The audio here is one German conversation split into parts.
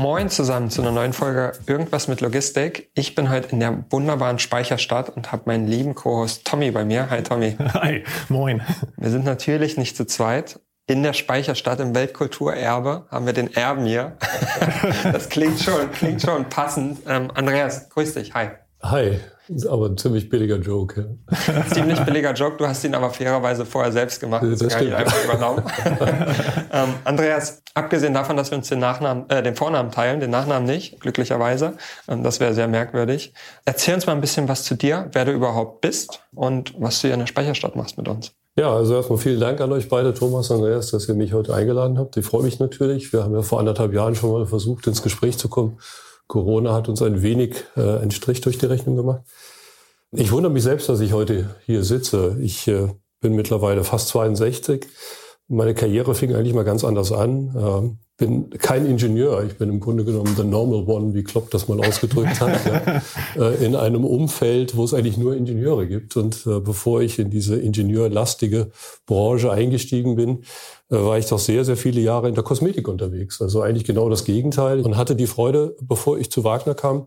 Moin zusammen zu einer neuen Folge Irgendwas mit Logistik. Ich bin heute in der wunderbaren Speicherstadt und habe meinen lieben Co-Host Tommy bei mir. Hi Tommy. Hi, moin. Wir sind natürlich nicht zu zweit. In der Speicherstadt im Weltkulturerbe haben wir den Erben hier. Das klingt schon, klingt schon passend. Ähm, Andreas, grüß dich. Hi. Hi, ist aber ein ziemlich billiger Joke. Ja. Ziemlich billiger Joke, du hast ihn aber fairerweise vorher selbst gemacht. Das deswegen stimmt. ich einfach übernommen. ähm, Andreas, abgesehen davon, dass wir uns den Nachnamen, äh, den Vornamen teilen, den Nachnamen nicht, glücklicherweise, ähm, das wäre sehr merkwürdig. Erzähl uns mal ein bisschen was zu dir, wer du überhaupt bist und was du hier in der Speicherstadt machst mit uns. Ja, also erstmal vielen Dank an euch beide, Thomas und Andreas, dass ihr mich heute eingeladen habt. Ich freue mich natürlich. Wir haben ja vor anderthalb Jahren schon mal versucht, ins Gespräch zu kommen. Corona hat uns ein wenig äh, einen Strich durch die Rechnung gemacht. Ich wundere mich selbst, dass ich heute hier sitze. Ich äh, bin mittlerweile fast 62. Meine Karriere fing eigentlich mal ganz anders an. Ähm, bin kein Ingenieur. Ich bin im Grunde genommen the normal one, wie Klopp das mal ausgedrückt hat. ja. äh, in einem Umfeld, wo es eigentlich nur Ingenieure gibt. Und äh, bevor ich in diese ingenieurlastige Branche eingestiegen bin, äh, war ich doch sehr, sehr viele Jahre in der Kosmetik unterwegs. Also eigentlich genau das Gegenteil. Und hatte die Freude, bevor ich zu Wagner kam,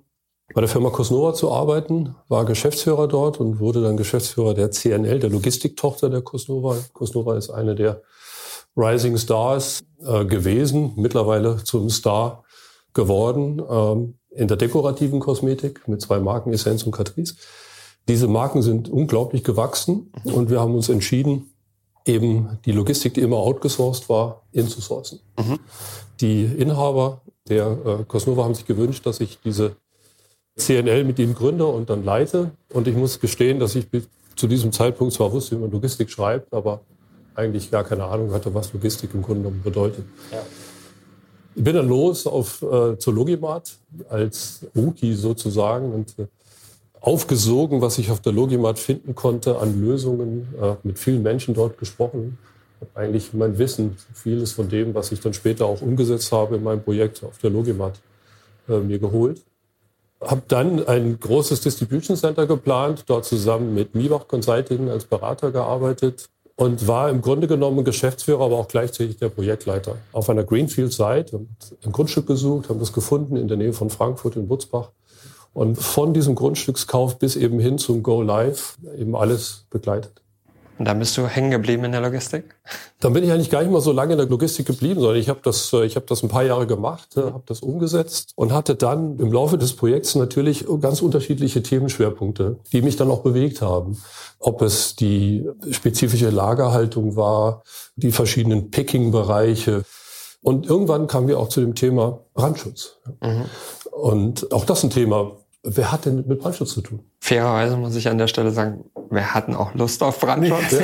bei der Firma Cosnova zu arbeiten, war Geschäftsführer dort und wurde dann Geschäftsführer der CNL, der Logistiktochter der Cosnova. Cosnova ist eine der Rising Stars äh, gewesen, mittlerweile zum Star geworden ähm, in der dekorativen Kosmetik mit zwei Marken, Essence und Catrice. Diese Marken sind unglaublich gewachsen und wir haben uns entschieden, eben die Logistik, die immer outgesourced war, inzusourcen. Mhm. Die Inhaber der äh, Cosnova haben sich gewünscht, dass ich diese CNL mit ihnen gründe und dann leite. Und ich muss gestehen, dass ich zu diesem Zeitpunkt zwar wusste, wie man Logistik schreibt, aber eigentlich gar keine Ahnung hatte, was Logistik im Grunde genommen bedeutet. Ja. Ich bin dann los auf äh, zur Logimat als Rookie sozusagen und äh, aufgesogen, was ich auf der Logimat finden konnte an Lösungen, äh, mit vielen Menschen dort gesprochen. Hab eigentlich mein Wissen, vieles von dem, was ich dann später auch umgesetzt habe in meinem Projekt auf der Logimat, äh, mir geholt. Habe dann ein großes Distribution Center geplant, dort zusammen mit Miebach Consulting als Berater gearbeitet und war im Grunde genommen Geschäftsführer, aber auch gleichzeitig der Projektleiter. Auf einer Greenfield-Site ein Grundstück gesucht, haben das gefunden in der Nähe von Frankfurt in Butzbach. Und von diesem Grundstückskauf bis eben hin zum Go Live eben alles begleitet. Und da bist du hängen geblieben in der Logistik? Dann bin ich eigentlich gar nicht mal so lange in der Logistik geblieben, sondern ich habe das, äh, ich habe das ein paar Jahre gemacht, äh, habe das umgesetzt und hatte dann im Laufe des Projekts natürlich ganz unterschiedliche Themenschwerpunkte, die mich dann auch bewegt haben. Ob es die spezifische Lagerhaltung war, die verschiedenen Picking-Bereiche. Und irgendwann kamen wir auch zu dem Thema Brandschutz. Mhm. Und auch das ein Thema. Wer hat denn mit Brandschutz zu tun? Fairerweise muss ich an der Stelle sagen, wir hatten auch Lust auf Brandschutz.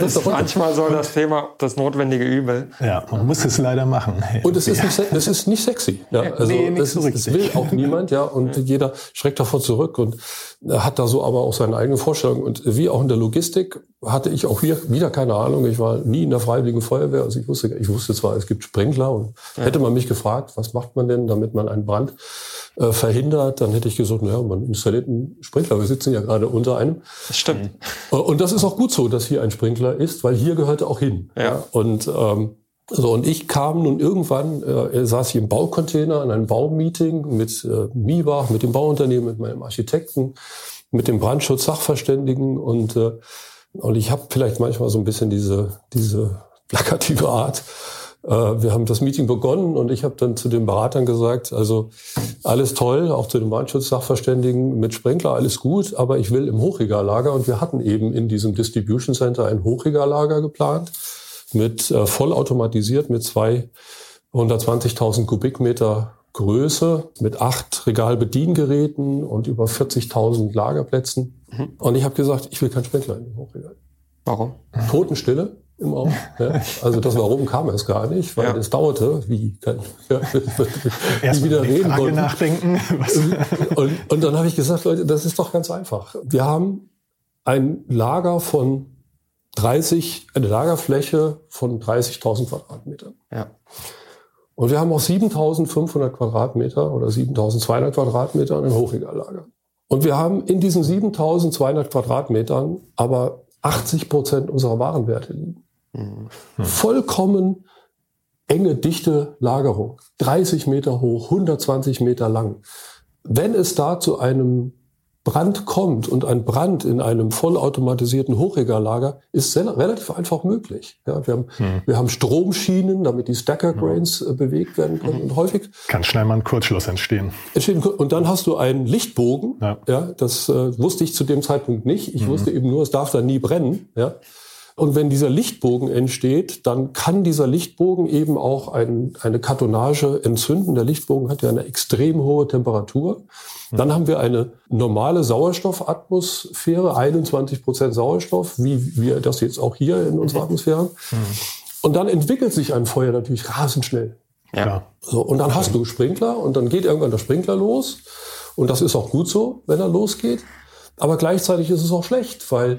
Das ist manchmal so das Thema, das notwendige Übel. Ja, man muss es leider machen. Und es ist, nicht, es ist nicht sexy. Ja, also nee, nicht es, so richtig. will auch niemand, ja. Und jeder schreckt davor zurück und hat da so aber auch seine eigene Vorstellung. Und wie auch in der Logistik hatte ich auch hier wieder keine Ahnung. Ich war nie in der Freiwilligen Feuerwehr. Also ich wusste, ich wusste zwar, es gibt Sprinkler und hätte man mich gefragt, was macht man denn, damit man einen Brand äh, verhindert, dann hätte ich gesagt, naja, man installiert einen Sprinkler. Wir sitzen ja gerade unter einem. Das stimmt. Äh, Und das ist auch gut so, dass hier ein Sprinkler ist, weil hier gehört er auch hin. Ja. Und ähm, so und ich kam nun irgendwann, äh, saß ich im Baucontainer an einem Baumeeting mit äh, Miebach, mit dem Bauunternehmen, mit meinem Architekten, mit dem Brandschutz-Sachverständigen und äh, und ich habe vielleicht manchmal so ein bisschen diese diese plakative Art. Äh, wir haben das Meeting begonnen und ich habe dann zu den Beratern gesagt, also alles toll, auch zu den Brandschutz-Sachverständigen mit Sprinkler, alles gut, aber ich will im Hochregallager und wir hatten eben in diesem Distribution Center ein Hochregallager geplant mit äh, vollautomatisiert mit zwei 120.000 Kubikmeter Größe mit acht Regalbediengeräten und über 40.000 Lagerplätzen. Und ich habe gesagt, ich will keinen Sprinkler in dem Hochregal. Warum? Totenstille. Im. Ja. Also das Warum kam erst gar nicht, weil ja. es dauerte, wie kann ich ja, erst wieder die reden Frage nachdenken. und, und dann habe ich gesagt, Leute, das ist doch ganz einfach. Wir haben ein Lager von 30, eine Lagerfläche von 30.000 Quadratmetern. Ja. Und wir haben auch 7.500 Quadratmeter oder 7.200 Quadratmeter ein Hochregallager. Und wir haben in diesen 7.200 Quadratmetern aber 80 Prozent unserer Warenwerte liegen. Mhm. Vollkommen enge, dichte Lagerung. 30 Meter hoch, 120 Meter lang. Wenn es da zu einem Brand kommt und ein Brand in einem vollautomatisierten Hochregallager ist relativ einfach möglich. Ja, wir, haben, mhm. wir haben Stromschienen, damit die Stacker Grains mhm. bewegt werden können. Und häufig kann schnell mal ein Kurzschluss entstehen. entstehen. Und dann hast du einen Lichtbogen. Ja, ja das äh, wusste ich zu dem Zeitpunkt nicht. Ich mhm. wusste eben nur, es darf da nie brennen. Ja. Und wenn dieser Lichtbogen entsteht, dann kann dieser Lichtbogen eben auch ein, eine Kartonage entzünden. Der Lichtbogen hat ja eine extrem hohe Temperatur. Dann haben wir eine normale Sauerstoffatmosphäre, 21 Prozent Sauerstoff, wie wir das jetzt auch hier in unserer Atmosphäre. Und dann entwickelt sich ein Feuer natürlich rasend schnell. Ja. So, und dann hast du Sprinkler und dann geht irgendwann der Sprinkler los. Und das ist auch gut so, wenn er losgeht. Aber gleichzeitig ist es auch schlecht, weil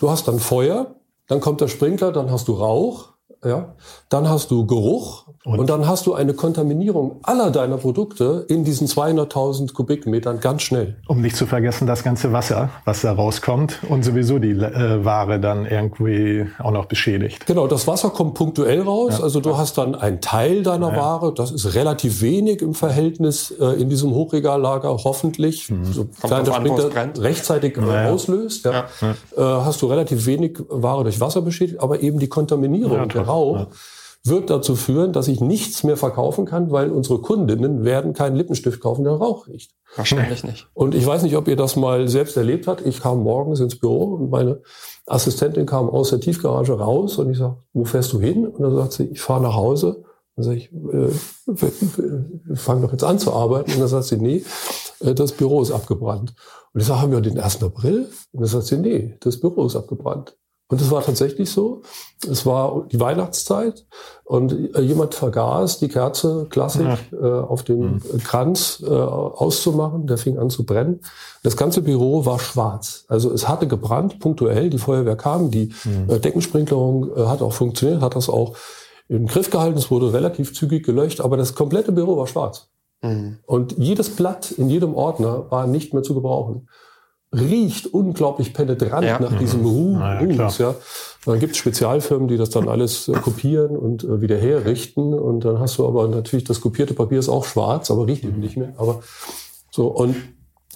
du hast dann Feuer, dann kommt der Sprinkler, dann hast du Rauch, ja, dann hast du Geruch und? und dann hast du eine Kontaminierung aller deiner Produkte in diesen 200.000 Kubikmetern ganz schnell. Um nicht zu vergessen, das ganze Wasser, was da rauskommt und sowieso die äh, Ware dann irgendwie auch noch beschädigt. Genau, das Wasser kommt punktuell raus. Ja. Also du hast dann einen Teil deiner ja. Ware, das ist relativ wenig im Verhältnis äh, in diesem Hochregallager, hoffentlich. Mhm. So kleiner Sprinkler rechtzeitig ja. auslöst. Ja. Äh, hast du relativ wenig Ware durch Wasser beschädigt, aber eben die Kontaminierung, der Rauch, wird dazu führen, dass ich nichts mehr verkaufen kann, weil unsere Kundinnen werden keinen Lippenstift kaufen, der Rauch riecht. Wahrscheinlich nicht. Und ich weiß nicht, ob ihr das mal selbst erlebt habt. Ich kam morgens ins Büro und meine Assistentin kam aus der Tiefgarage raus und ich sage, wo fährst du hin? Und dann sagt sie, ich fahre nach Hause. Dann sage ich, äh, fang doch jetzt an zu arbeiten. Und dann sagt sie, nee, äh, das Büro ist abgebrannt. Und ich sage, haben wir den 1. April? Und dann sagt sie, nee, das Büro ist abgebrannt. Und es war tatsächlich so. Es war die Weihnachtszeit und äh, jemand vergaß, die Kerze klassisch ja. äh, auf dem mhm. Kranz äh, auszumachen. Der fing an zu brennen. Das ganze Büro war schwarz. Also es hatte gebrannt, punktuell. Die Feuerwehr kam, die mhm. äh, Deckensprinklerung äh, hat auch funktioniert, hat das auch im Griff gehalten. Es wurde relativ zügig gelöscht, aber das komplette Büro war schwarz. Mhm. Und jedes Blatt in jedem Ordner war nicht mehr zu gebrauchen riecht unglaublich penetrant ja. nach diesem Ruh. Ja, Ruhs. Ja. Dann gibt es Spezialfirmen, die das dann alles äh, kopieren und äh, wieder herrichten. Und dann hast du aber natürlich, das kopierte Papier ist auch schwarz, aber riecht eben nicht mehr. Aber so, und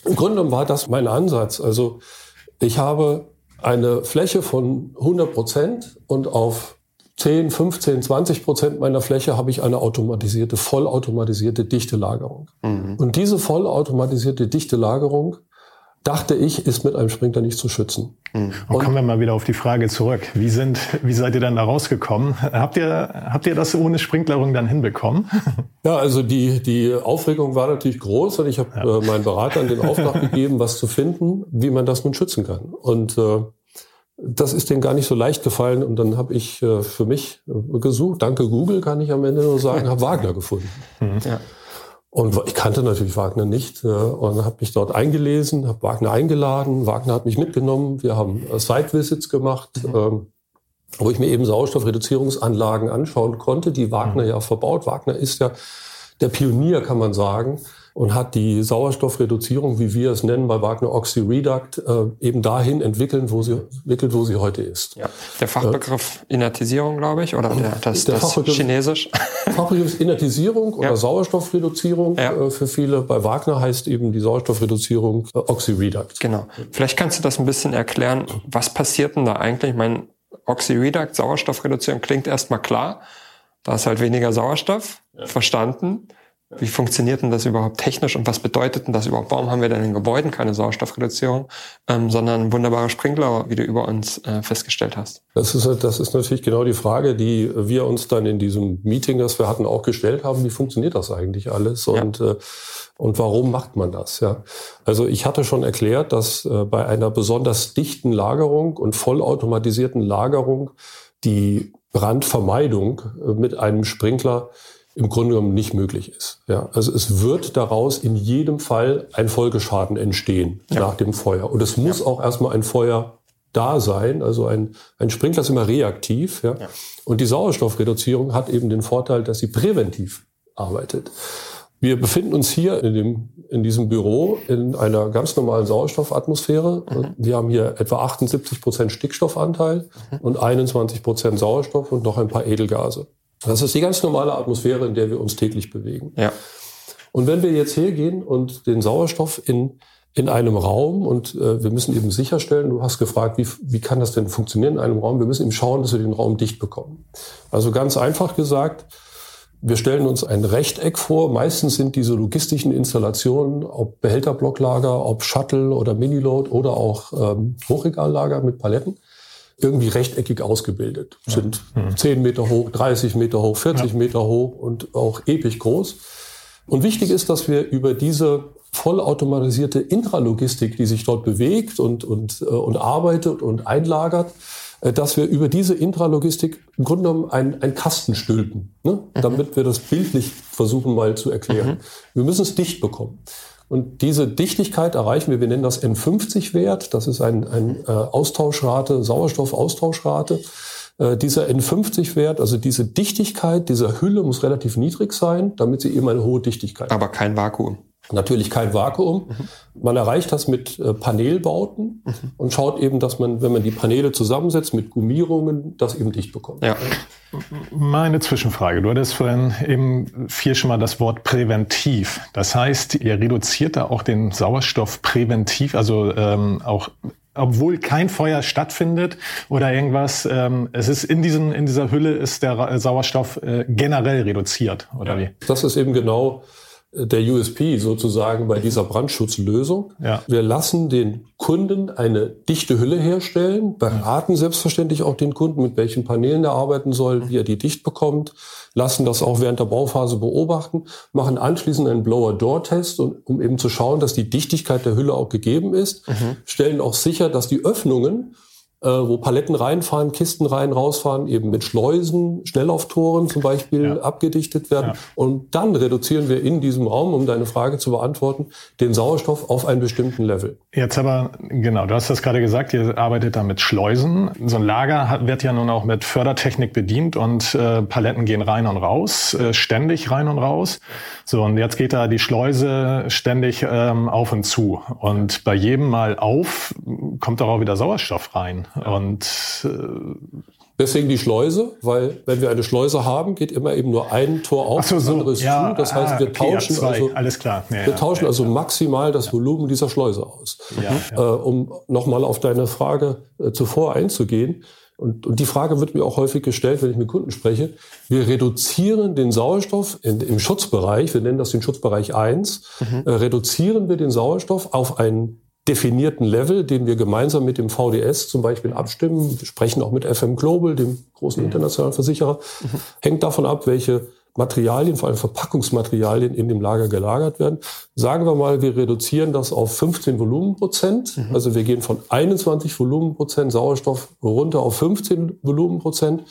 im Grunde genommen war das mein Ansatz. Also ich habe eine Fläche von 100 Prozent und auf 10, 15, 20 Prozent meiner Fläche habe ich eine automatisierte, vollautomatisierte dichte Lagerung. Mhm. Und diese vollautomatisierte dichte Lagerung dachte ich, ist mit einem Sprinkler nicht zu schützen. Mhm. Und kommen wir mal wieder auf die Frage zurück. Wie sind, wie seid ihr dann da rausgekommen? Habt ihr, habt ihr das ohne Sprinklerung dann hinbekommen? Ja, also die, die Aufregung war natürlich groß und ich habe ja. äh, meinen Beratern den Auftrag gegeben, was zu finden, wie man das nun schützen kann. Und äh, das ist denen gar nicht so leicht gefallen und dann habe ich äh, für mich äh, gesucht, danke Google kann ich am Ende nur sagen, habe Wagner gefunden. Mhm. Ja. Und ich kannte natürlich Wagner nicht äh, und habe mich dort eingelesen, habe Wagner eingeladen. Wagner hat mich mitgenommen. Wir haben äh, Site-Visits gemacht, mhm. ähm, wo ich mir eben Sauerstoffreduzierungsanlagen anschauen konnte, die Wagner mhm. ja verbaut. Wagner ist ja der Pionier, kann man sagen, und hat die Sauerstoffreduzierung, wie wir es nennen, bei Wagner Oxyreduct, äh, eben dahin entwickelt, wo sie, entwickelt, wo sie heute ist. Ja. Der Fachbegriff äh, Inertisierung, glaube ich, oder der, das, der das Chinesisch? Fachbegriff ist Inertisierung oder ja. Sauerstoffreduzierung ja. äh, für viele. Bei Wagner heißt eben die Sauerstoffreduzierung äh, Oxyreduct. Genau. Vielleicht kannst du das ein bisschen erklären. Was passiert denn da eigentlich? Ich meine, Oxyreduct, Sauerstoffreduzierung klingt erstmal klar. Da ist halt weniger Sauerstoff. Ja. Verstanden. Wie funktioniert denn das überhaupt technisch und was bedeutet denn das überhaupt? Warum haben wir denn in Gebäuden keine Sauerstoffreduzierung, ähm, sondern wunderbare Sprinkler, wie du über uns äh, festgestellt hast? Das ist, das ist natürlich genau die Frage, die wir uns dann in diesem Meeting, das wir hatten, auch gestellt haben. Wie funktioniert das eigentlich alles? Und, ja. äh, und warum macht man das? Ja, also ich hatte schon erklärt, dass äh, bei einer besonders dichten Lagerung und vollautomatisierten Lagerung die Brandvermeidung äh, mit einem Sprinkler im Grunde genommen nicht möglich ist. Ja, also es wird daraus in jedem Fall ein Folgeschaden entstehen ja. nach dem Feuer. Und es muss ja. auch erstmal ein Feuer da sein. Also ein, ein Sprinkler ist immer reaktiv. Ja? ja. Und die Sauerstoffreduzierung hat eben den Vorteil, dass sie präventiv arbeitet. Wir befinden uns hier in, dem, in diesem Büro in einer ganz normalen Sauerstoffatmosphäre. Mhm. Wir haben hier etwa 78 Prozent Stickstoffanteil mhm. und 21 Prozent Sauerstoff und noch ein paar Edelgase. Das ist die ganz normale Atmosphäre, in der wir uns täglich bewegen. Ja. Und wenn wir jetzt hergehen und den Sauerstoff in, in einem Raum und äh, wir müssen eben sicherstellen, du hast gefragt, wie, wie kann das denn funktionieren in einem Raum? Wir müssen eben schauen, dass wir den Raum dicht bekommen. Also ganz einfach gesagt, wir stellen uns ein Rechteck vor. Meistens sind diese logistischen Installationen, ob Behälterblocklager, ob Shuttle oder Miniload oder auch ähm, Hochregallager mit Paletten, irgendwie rechteckig ausgebildet. Ja. Sind mhm. 10 Meter hoch, 30 Meter hoch, 40 ja. Meter hoch und auch episch groß. Und wichtig ist, dass wir über diese vollautomatisierte Intralogistik, die sich dort bewegt und, und, äh, und arbeitet und einlagert, äh, dass wir über diese Intralogistik im Grunde genommen einen, einen Kasten stülpen, ne? Mhm. damit wir das bildlich versuchen mal zu erklären. Mhm. Wir müssen es dicht bekommen. Und diese Dichtigkeit erreichen wir, wir nennen das N50-Wert, das ist ein, ein äh, Austauschrate, Sauerstoffaustauschrate. Äh, dieser N50-Wert, also diese Dichtigkeit dieser Hülle muss relativ niedrig sein, damit sie eben eine hohe Dichtigkeit Aber kein Vakuum. Natürlich kein Vakuum. Mhm. Man erreicht das mit äh, Panelbauten mhm. und schaut eben, dass man, wenn man die Paneele zusammensetzt mit Gummierungen, das eben dicht bekommt. Ja. Meine Zwischenfrage. Du hattest vorhin eben viel schon mal das Wort präventiv. Das heißt, ihr reduziert da auch den Sauerstoff präventiv, also ähm, auch obwohl kein Feuer stattfindet oder irgendwas, ähm, es ist in diesem in dieser Hülle ist der Sauerstoff äh, generell reduziert oder ja. wie? Das ist eben genau der USP sozusagen bei dieser Brandschutzlösung. Ja. Wir lassen den Kunden eine dichte Hülle herstellen, beraten selbstverständlich auch den Kunden, mit welchen Paneelen er arbeiten soll, wie er die dicht bekommt, lassen das auch während der Bauphase beobachten, machen anschließend einen Blower-Door-Test, um eben zu schauen, dass die Dichtigkeit der Hülle auch gegeben ist, mhm. stellen auch sicher, dass die Öffnungen äh, wo Paletten reinfahren, Kisten rein, rausfahren, eben mit Schleusen, Schnelllauftoren zum Beispiel ja. abgedichtet werden. Ja. Und dann reduzieren wir in diesem Raum, um deine Frage zu beantworten, den Sauerstoff auf einen bestimmten Level. Jetzt aber, genau, du hast das gerade gesagt, ihr arbeitet da mit Schleusen. So ein Lager hat, wird ja nun auch mit Fördertechnik bedient und äh, Paletten gehen rein und raus, äh, ständig rein und raus. So, und jetzt geht da die Schleuse ständig ähm, auf und zu. Und bei jedem Mal auf kommt auch wieder Sauerstoff rein. Und äh, Deswegen die Schleuse, weil wenn wir eine Schleuse haben, geht immer eben nur ein Tor auf, so, so. anderes ja, zu. Das heißt, ah, wir okay, tauschen ja, also alles klar. Ja, wir tauschen also maximal das Volumen dieser Schleuse aus. Äh, um nochmal auf deine Frage äh, zuvor einzugehen. Und, und die Frage wird mir auch häufig gestellt, wenn ich mit Kunden spreche. Wir reduzieren den Sauerstoff in, im Schutzbereich, wir nennen das den Schutzbereich 1, mhm. äh, reduzieren wir den Sauerstoff auf einen definierten Level, den wir gemeinsam mit dem VDS zum Beispiel abstimmen. Wir sprechen auch mit FM Global, dem großen internationalen Versicherer. Mhm. Hängt davon ab, welche Materialien, vor allem Verpackungsmaterialien in dem Lager gelagert werden. Sagen wir mal, wir reduzieren das auf 15 Volumenprozent. Mhm. Also wir gehen von 21 Volumenprozent Sauerstoff runter auf 15 Volumenprozent.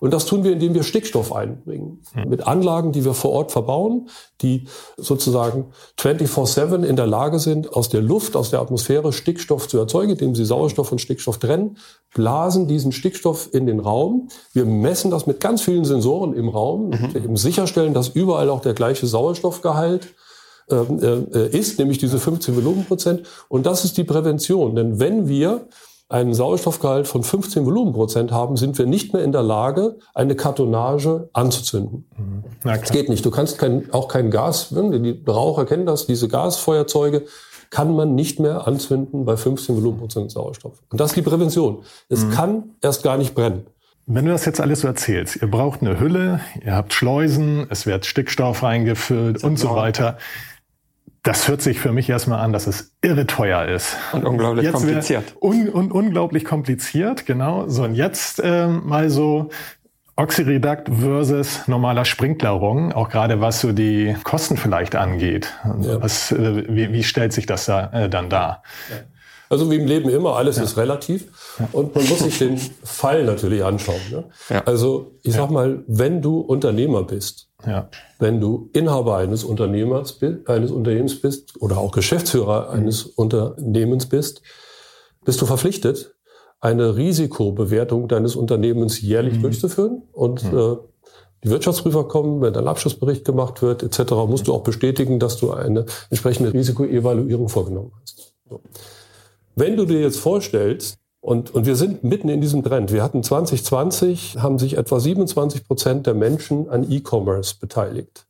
Und das tun wir, indem wir Stickstoff einbringen. Mhm. Mit Anlagen, die wir vor Ort verbauen, die sozusagen 24-7 in der Lage sind, aus der Luft, aus der Atmosphäre Stickstoff zu erzeugen, indem sie Sauerstoff und Stickstoff trennen, blasen diesen Stickstoff in den Raum. Wir messen das mit ganz vielen Sensoren im Raum, mhm. eben sicherstellen, dass überall auch der gleiche Sauerstoffgehalt ähm, äh, ist, nämlich diese 15 Volumenprozent. Und das ist die Prävention. Denn wenn wir einen Sauerstoffgehalt von 15 Volumenprozent haben, sind wir nicht mehr in der Lage, eine Kartonage anzuzünden. Mhm. Das geht nicht. Du kannst kein, auch kein Gas, die Raucher kennen das, diese Gasfeuerzeuge kann man nicht mehr anzünden bei 15 Volumenprozent Sauerstoff. Und das ist die Prävention. Es mhm. kann erst gar nicht brennen. Wenn du das jetzt alles so erzählst, ihr braucht eine Hülle, ihr habt Schleusen, es wird Stickstoff reingefüllt und so weiter. Das hört sich für mich erstmal an, dass es irre teuer ist. Und unglaublich jetzt kompliziert. Un, und unglaublich kompliziert, genau. So, und jetzt ähm, mal so Oxyreduct versus normaler Sprinklerung, auch gerade was so die Kosten vielleicht angeht. Ja. Was, äh, wie, wie stellt sich das da, äh, dann dar? Ja. Also wie im Leben immer, alles ja. ist relativ. Und man muss sich den Fall natürlich anschauen. Ne? Ja. Also ich sag mal, wenn du Unternehmer bist, ja. wenn du Inhaber eines Unternehmers eines Unternehmens bist oder auch Geschäftsführer eines Unternehmens bist, bist du verpflichtet, eine Risikobewertung deines Unternehmens jährlich mhm. durchzuführen und mhm. äh, die Wirtschaftsprüfer kommen, wenn ein Abschlussbericht gemacht wird, etc., musst du auch bestätigen, dass du eine entsprechende Risikoevaluierung vorgenommen hast. So. Wenn du dir jetzt vorstellst, und, und wir sind mitten in diesem Trend. Wir hatten 2020, haben sich etwa 27 Prozent der Menschen an E-Commerce beteiligt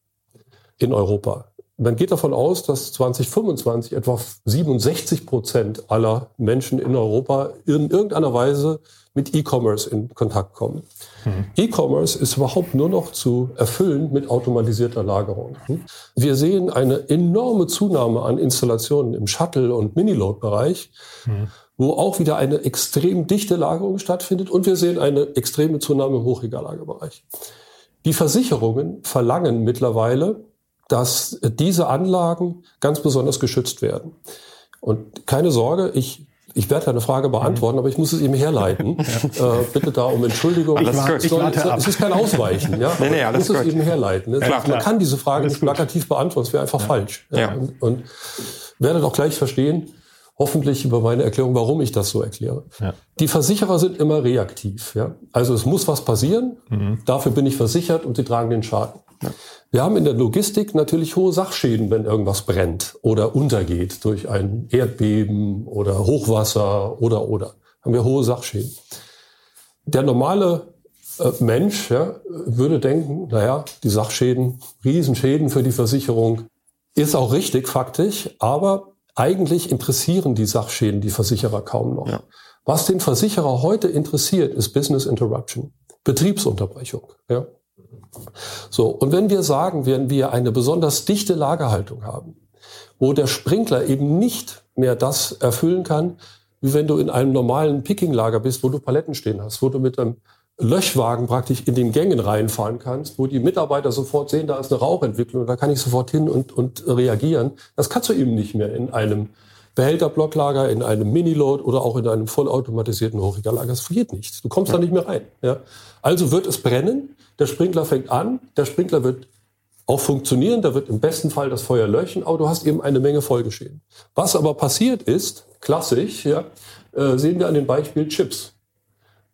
in Europa. Man geht davon aus, dass 2025 etwa 67 Prozent aller Menschen in Europa in irgendeiner Weise mit E-Commerce in Kontakt kommen. Mhm. E-Commerce ist überhaupt nur noch zu erfüllen mit automatisierter Lagerung. Wir sehen eine enorme Zunahme an Installationen im Shuttle- und Miniload-Bereich, mhm. Wo auch wieder eine extrem dichte Lagerung stattfindet und wir sehen eine extreme Zunahme im Hochregallagerbereich. Die Versicherungen verlangen mittlerweile dass diese Anlagen ganz besonders geschützt werden. Und keine Sorge, ich ich werde eine Frage beantworten, aber ich muss es eben herleiten. ja. äh, bitte da um Entschuldigung. Alles gut. Ich soll, es ist kein Ausweichen. Ja? nee, nee, alles ich muss gut. es eben herleiten. Ja, klar, man kann diese Frage nicht plakativ beantworten, es wäre einfach ja. falsch. Ja. Und, und werdet auch gleich verstehen, hoffentlich über meine Erklärung, warum ich das so erkläre. Ja. Die Versicherer sind immer reaktiv. Ja? Also es muss was passieren, mhm. dafür bin ich versichert und sie tragen den Schaden. Ja. Wir haben in der Logistik natürlich hohe Sachschäden, wenn irgendwas brennt oder untergeht durch ein Erdbeben oder Hochwasser oder oder. Haben wir hohe Sachschäden. Der normale äh, Mensch ja, würde denken, naja, die Sachschäden, Riesenschäden für die Versicherung, ist auch richtig faktisch, aber eigentlich interessieren die Sachschäden die Versicherer kaum noch. Ja. Was den Versicherer heute interessiert, ist Business Interruption, Betriebsunterbrechung. Ja. So, und wenn wir sagen, wenn wir eine besonders dichte Lagerhaltung haben, wo der Sprinkler eben nicht mehr das erfüllen kann, wie wenn du in einem normalen Pickinglager bist, wo du Paletten stehen hast, wo du mit einem Löschwagen praktisch in den Gängen reinfahren kannst, wo die Mitarbeiter sofort sehen, da ist eine Rauchentwicklung, da kann ich sofort hin und, und reagieren. Das kannst du eben nicht mehr in einem Behälterblocklager, in einem Miniload oder auch in einem vollautomatisierten Hochregallager. Das geht nicht. Du kommst ja. da nicht mehr rein. Ja? Also wird es brennen, der Sprinkler fängt an, der Sprinkler wird auch funktionieren, da wird im besten Fall das Feuer löschen, aber du hast eben eine Menge Folgeschäden. Was aber passiert ist, klassisch, ja, äh, sehen wir an dem Beispiel Chips.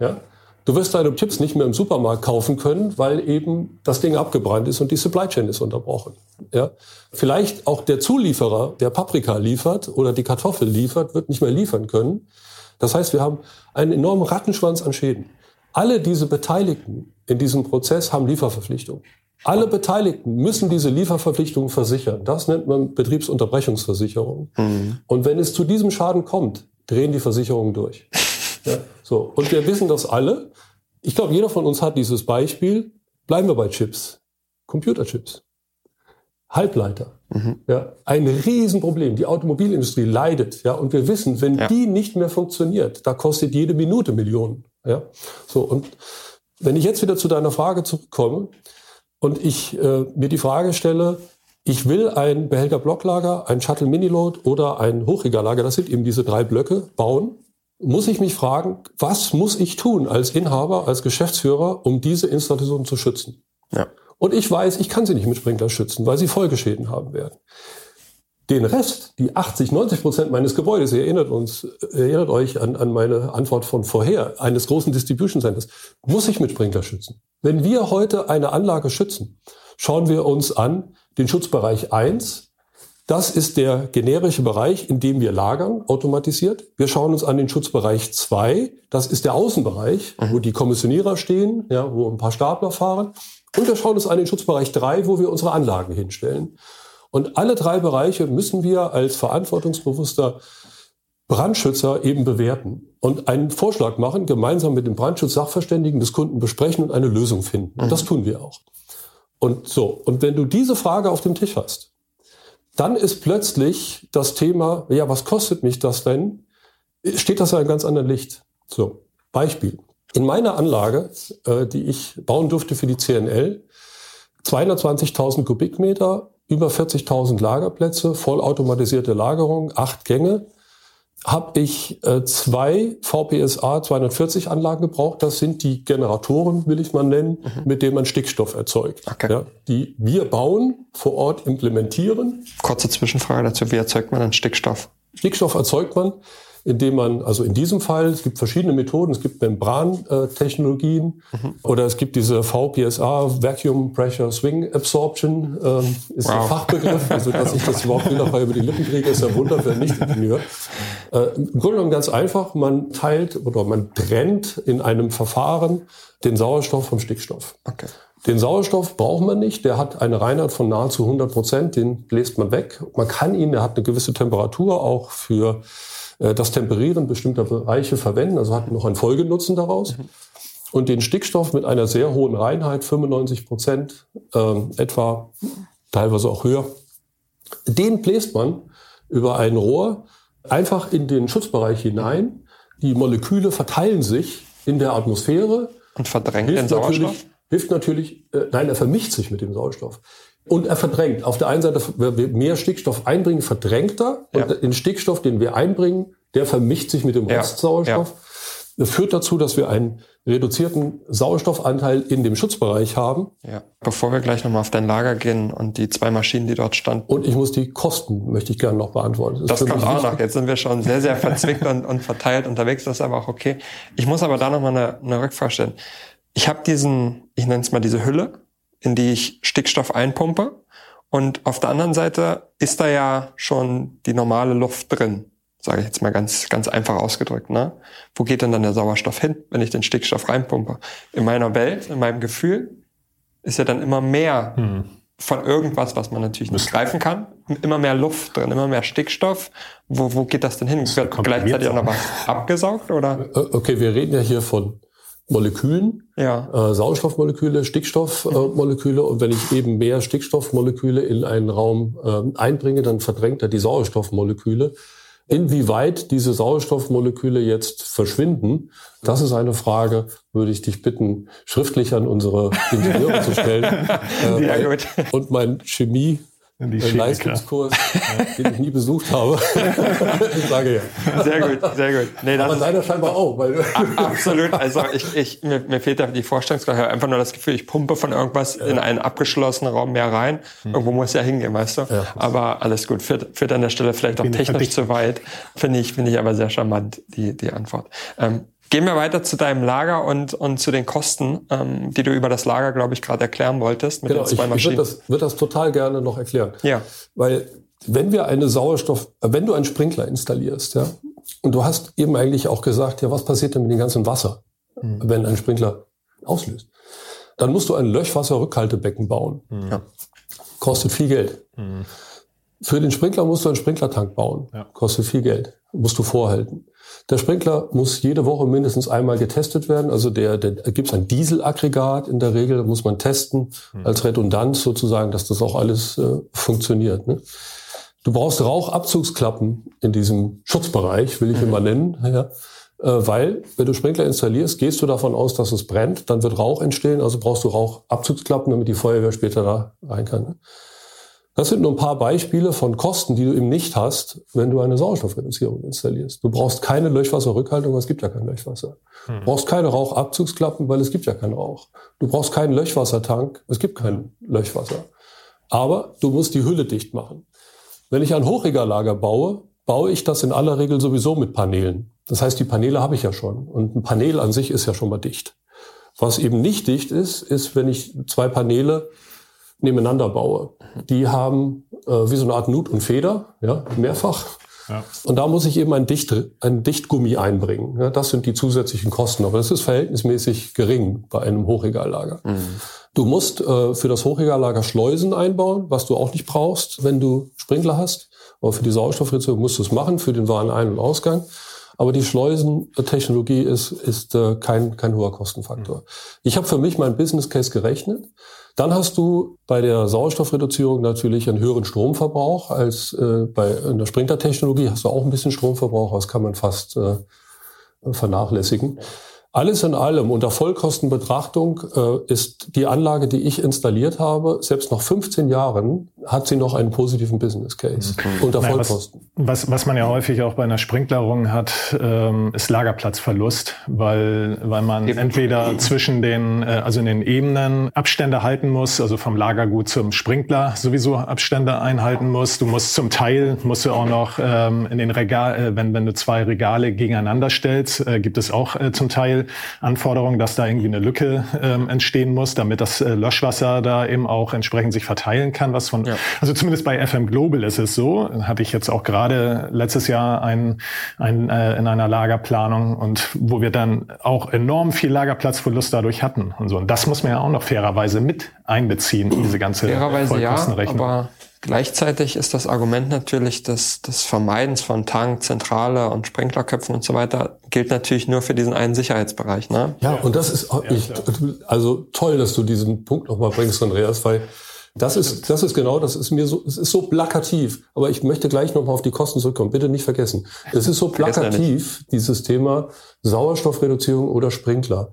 Ja? Du wirst deine Chips nicht mehr im Supermarkt kaufen können, weil eben das Ding abgebrannt ist und die Supply Chain ist unterbrochen. Ja? Vielleicht auch der Zulieferer, der Paprika liefert oder die Kartoffel liefert, wird nicht mehr liefern können. Das heißt, wir haben einen enormen Rattenschwanz an Schäden. Alle diese Beteiligten in diesem Prozess haben Lieferverpflichtungen. Alle Beteiligten müssen diese Lieferverpflichtungen versichern. Das nennt man Betriebsunterbrechungsversicherung. Mhm. Und wenn es zu diesem Schaden kommt, drehen die Versicherungen durch. Ja, so. Und wir wissen das alle. Ich glaube, jeder von uns hat dieses Beispiel. Bleiben wir bei Chips. Computerchips. Halbleiter. Mhm. Ja, ein Riesenproblem. Die Automobilindustrie leidet. Ja, und wir wissen, wenn ja. die nicht mehr funktioniert, da kostet jede Minute Millionen. Ja, so. Und wenn ich jetzt wieder zu deiner Frage zurückkomme und ich äh, mir die Frage stelle, ich will ein Behälter-Blocklager, ein Shuttle-Miniload oder ein Hochregallager, das sind eben diese drei Blöcke, bauen, muss ich mich fragen, was muss ich tun als Inhaber, als Geschäftsführer, um diese Installation zu schützen? Ja. Und ich weiß, ich kann sie nicht mit Sprinkler schützen, weil sie Folgeschäden haben werden. Den Rest, die 80, 90 Prozent meines Gebäudes, ihr erinnert uns, erinnert euch an, an meine Antwort von vorher, eines großen Distribution Centers, muss ich mit Sprinkler schützen. Wenn wir heute eine Anlage schützen, schauen wir uns an den Schutzbereich 1, das ist der generische Bereich, in dem wir lagern, automatisiert. Wir schauen uns an den Schutzbereich 2. Das ist der Außenbereich, mhm. wo die Kommissionierer stehen, ja, wo ein paar Stapler fahren. Und wir schauen uns an den Schutzbereich 3, wo wir unsere Anlagen hinstellen. Und alle drei Bereiche müssen wir als verantwortungsbewusster Brandschützer eben bewerten und einen Vorschlag machen, gemeinsam mit dem Brandschutzsachverständigen des Kunden besprechen und eine Lösung finden. Und das mhm. tun wir auch. Und so. Und wenn du diese Frage auf dem Tisch hast, dann ist plötzlich das Thema, ja, was kostet mich das denn? Steht das in einem ganz anderen Licht. So, Beispiel. In meiner Anlage, äh, die ich bauen durfte für die CNL, 220.000 Kubikmeter, über 40.000 Lagerplätze, vollautomatisierte Lagerung, acht Gänge, habe ich äh, zwei VPSA 240 Anlagen gebraucht. Das sind die Generatoren, will ich mal nennen, mhm. mit denen man Stickstoff erzeugt. Okay. Ja, die wir bauen, vor Ort implementieren. Kurze Zwischenfrage dazu, wie erzeugt man dann Stickstoff? Stickstoff erzeugt man indem man, also in diesem Fall, es gibt verschiedene Methoden, es gibt Membrantechnologien mhm. oder es gibt diese VPSA, Vacuum Pressure Swing Absorption, ähm, ist wow. ein Fachbegriff, also dass ich das überhaupt wieder über die Lippen kriege, ist ein Wunder für einen Nicht-Ingenieur. Äh, Im Grunde genommen ganz einfach, man teilt oder man trennt in einem Verfahren den Sauerstoff vom Stickstoff. Okay. Den Sauerstoff braucht man nicht, der hat eine Reinheit von nahezu 100 Prozent, den bläst man weg. Man kann ihn, der hat eine gewisse Temperatur auch für das Temperieren bestimmter Bereiche verwenden, also hat noch einen Folgenutzen daraus. Mhm. Und den Stickstoff mit einer sehr hohen Reinheit, 95 Prozent äh, etwa, teilweise auch höher, den bläst man über ein Rohr einfach in den Schutzbereich hinein. Die Moleküle verteilen sich in der Atmosphäre. Und verdrängt den Sauerstoff? Natürlich, hilft natürlich, äh, nein, er vermischt sich mit dem Sauerstoff. Und er verdrängt. Auf der einen Seite, wenn wir mehr Stickstoff einbringen, verdrängt er. Und ja. den Stickstoff, den wir einbringen, der vermischt sich mit dem Restsauerstoff. Ja. Das führt dazu, dass wir einen reduzierten Sauerstoffanteil in dem Schutzbereich haben. Ja. Bevor wir gleich nochmal auf dein Lager gehen und die zwei Maschinen, die dort standen. Und ich muss die Kosten, möchte ich gerne noch beantworten. Das, das kommt auch noch. Jetzt sind wir schon sehr, sehr verzwickt und, und verteilt unterwegs. Das ist aber auch okay. Ich muss aber da nochmal eine, eine Rückfrage stellen. Ich habe diesen, ich nenne es mal diese Hülle, in die ich Stickstoff einpumpe. Und auf der anderen Seite ist da ja schon die normale Luft drin, sage ich jetzt mal ganz, ganz einfach ausgedrückt. Ne? Wo geht denn dann der Sauerstoff hin, wenn ich den Stickstoff reinpumpe? In meiner Welt, in meinem Gefühl, ist ja dann immer mehr hm. von irgendwas, was man natürlich nicht greifen kann, immer mehr Luft drin, immer mehr Stickstoff. Wo, wo geht das denn hin? Wird gleichzeitig auch noch was abgesaugt? Oder? Äh, okay, wir reden ja hier von Molekülen, ja. äh, Sauerstoffmoleküle, Stickstoffmoleküle. und wenn ich eben mehr Stickstoffmoleküle in einen Raum äh, einbringe, dann verdrängt er die Sauerstoffmoleküle. Inwieweit diese Sauerstoffmoleküle jetzt verschwinden, das ist eine Frage, würde ich dich bitten, schriftlich an unsere Ingenieure zu stellen. Äh, ja, gut. Und mein Chemie die äh, Leistungskurs, den ich nie besucht habe. ich sage ja. Sehr gut, sehr gut. Nee, das Aber leider scheinbar auch. Weil absolut. Also ich, ich, mir, mir fehlt da die Vorstellungskraft. Einfach nur das Gefühl, ich pumpe von irgendwas ja. in einen abgeschlossenen Raum mehr rein. Hm. Irgendwo muss ja hingehen, weißt du. Ja. Aber alles gut. Führt, führt an der Stelle vielleicht auch technisch zu weit. Finde ich, finde ich aber sehr charmant, die, die Antwort. Ähm, Gehen wir weiter zu deinem Lager und, und zu den Kosten, ähm, die du über das Lager, glaube ich, gerade erklären wolltest mit genau, den zwei Maschinen. Ich würde das, würd das total gerne noch erklären. Ja. Weil wenn wir eine Sauerstoff, wenn du einen Sprinkler installierst, ja, und du hast eben eigentlich auch gesagt, ja, was passiert denn mit dem ganzen Wasser, mhm. wenn ein Sprinkler auslöst? Dann musst du ein Löschwasserrückhaltebecken bauen. Mhm. Ja. Kostet viel Geld. Mhm. Für den Sprinkler musst du einen Sprinklertank bauen. Ja. Kostet viel Geld. Musst du vorhalten. Der Sprinkler muss jede Woche mindestens einmal getestet werden. Also der, der gibt es ein Dieselaggregat in der Regel, muss man testen mhm. als Redundanz sozusagen, dass das auch alles äh, funktioniert. Ne? Du brauchst Rauchabzugsklappen in diesem Schutzbereich, will ich mhm. immer nennen. Ja. Äh, weil, wenn du Sprinkler installierst, gehst du davon aus, dass es brennt, dann wird Rauch entstehen, also brauchst du Rauchabzugsklappen, damit die Feuerwehr später da rein kann. Ne? Das sind nur ein paar Beispiele von Kosten, die du eben nicht hast, wenn du eine Sauerstoffreduzierung installierst. Du brauchst keine Löschwasserrückhaltung, weil es gibt ja kein Löschwasser. Du hm. brauchst keine Rauchabzugsklappen, weil es gibt ja keinen Rauch. Du brauchst keinen Löschwassertank, es gibt kein Löschwasser. Aber du musst die Hülle dicht machen. Wenn ich ein Hochregallager baue, baue ich das in aller Regel sowieso mit Paneelen. Das heißt, die Paneele habe ich ja schon. Und ein Panel an sich ist ja schon mal dicht. Was eben nicht dicht ist, ist, wenn ich zwei Paneele nebeneinander baue. Die haben äh, wie so eine Art Nut und Feder, ja, mehrfach. Ja. Und da muss ich eben ein, Dicht, ein Dichtgummi einbringen. Ja, das sind die zusätzlichen Kosten. Aber das ist verhältnismäßig gering bei einem Hochregallager. Mhm. Du musst äh, für das Hochregallager Schleusen einbauen, was du auch nicht brauchst, wenn du Sprinkler hast. Aber für die Sauerstoffreduzierung musst du es machen, für den Warenein- und Ausgang. Aber die Schleusentechnologie ist, ist äh, kein, kein hoher Kostenfaktor. Mhm. Ich habe für mich meinen Business Case gerechnet dann hast du bei der Sauerstoffreduzierung natürlich einen höheren Stromverbrauch als äh, bei in der Sprinklertechnologie hast du auch ein bisschen Stromverbrauch, das kann man fast äh, vernachlässigen. Alles in allem, unter Vollkostenbetrachtung, äh, ist die Anlage, die ich installiert habe, selbst nach 15 Jahren hat sie noch einen positiven Business Case mhm. unter Vollkosten. Was, was, was man ja häufig auch bei einer Sprinklerung hat, ähm, ist Lagerplatzverlust, weil, weil man Eben. entweder zwischen den, äh, also in den Ebenen Abstände halten muss, also vom Lagergut zum Sprinkler sowieso Abstände einhalten muss. Du musst zum Teil, musst du auch noch ähm, in den Regal, äh, wenn, wenn du zwei Regale gegeneinander stellst, äh, gibt es auch äh, zum Teil Anforderungen, dass da irgendwie eine Lücke äh, entstehen muss, damit das äh, Löschwasser da eben auch entsprechend sich verteilen kann, was von, ja. also zumindest bei FM Global ist es so, hatte ich jetzt auch gerade letztes Jahr ein, ein, äh, in einer Lagerplanung und wo wir dann auch enorm viel Lagerplatzverlust dadurch hatten und so. Und das muss man ja auch noch fairerweise mit einbeziehen, diese ganze Fairerweise ja, aber Gleichzeitig ist das Argument natürlich des, des Vermeidens von Tank, Zentrale und Sprinklerköpfen und so weiter gilt natürlich nur für diesen einen Sicherheitsbereich. Ne? Ja, und das ist auch, ich, also toll, dass du diesen Punkt nochmal bringst, Andreas, weil das ist, das ist genau, das ist mir so, es ist so plakativ. Aber ich möchte gleich nochmal auf die Kosten zurückkommen. Bitte nicht vergessen. Es ist so plakativ, dieses Thema Sauerstoffreduzierung oder Sprinkler.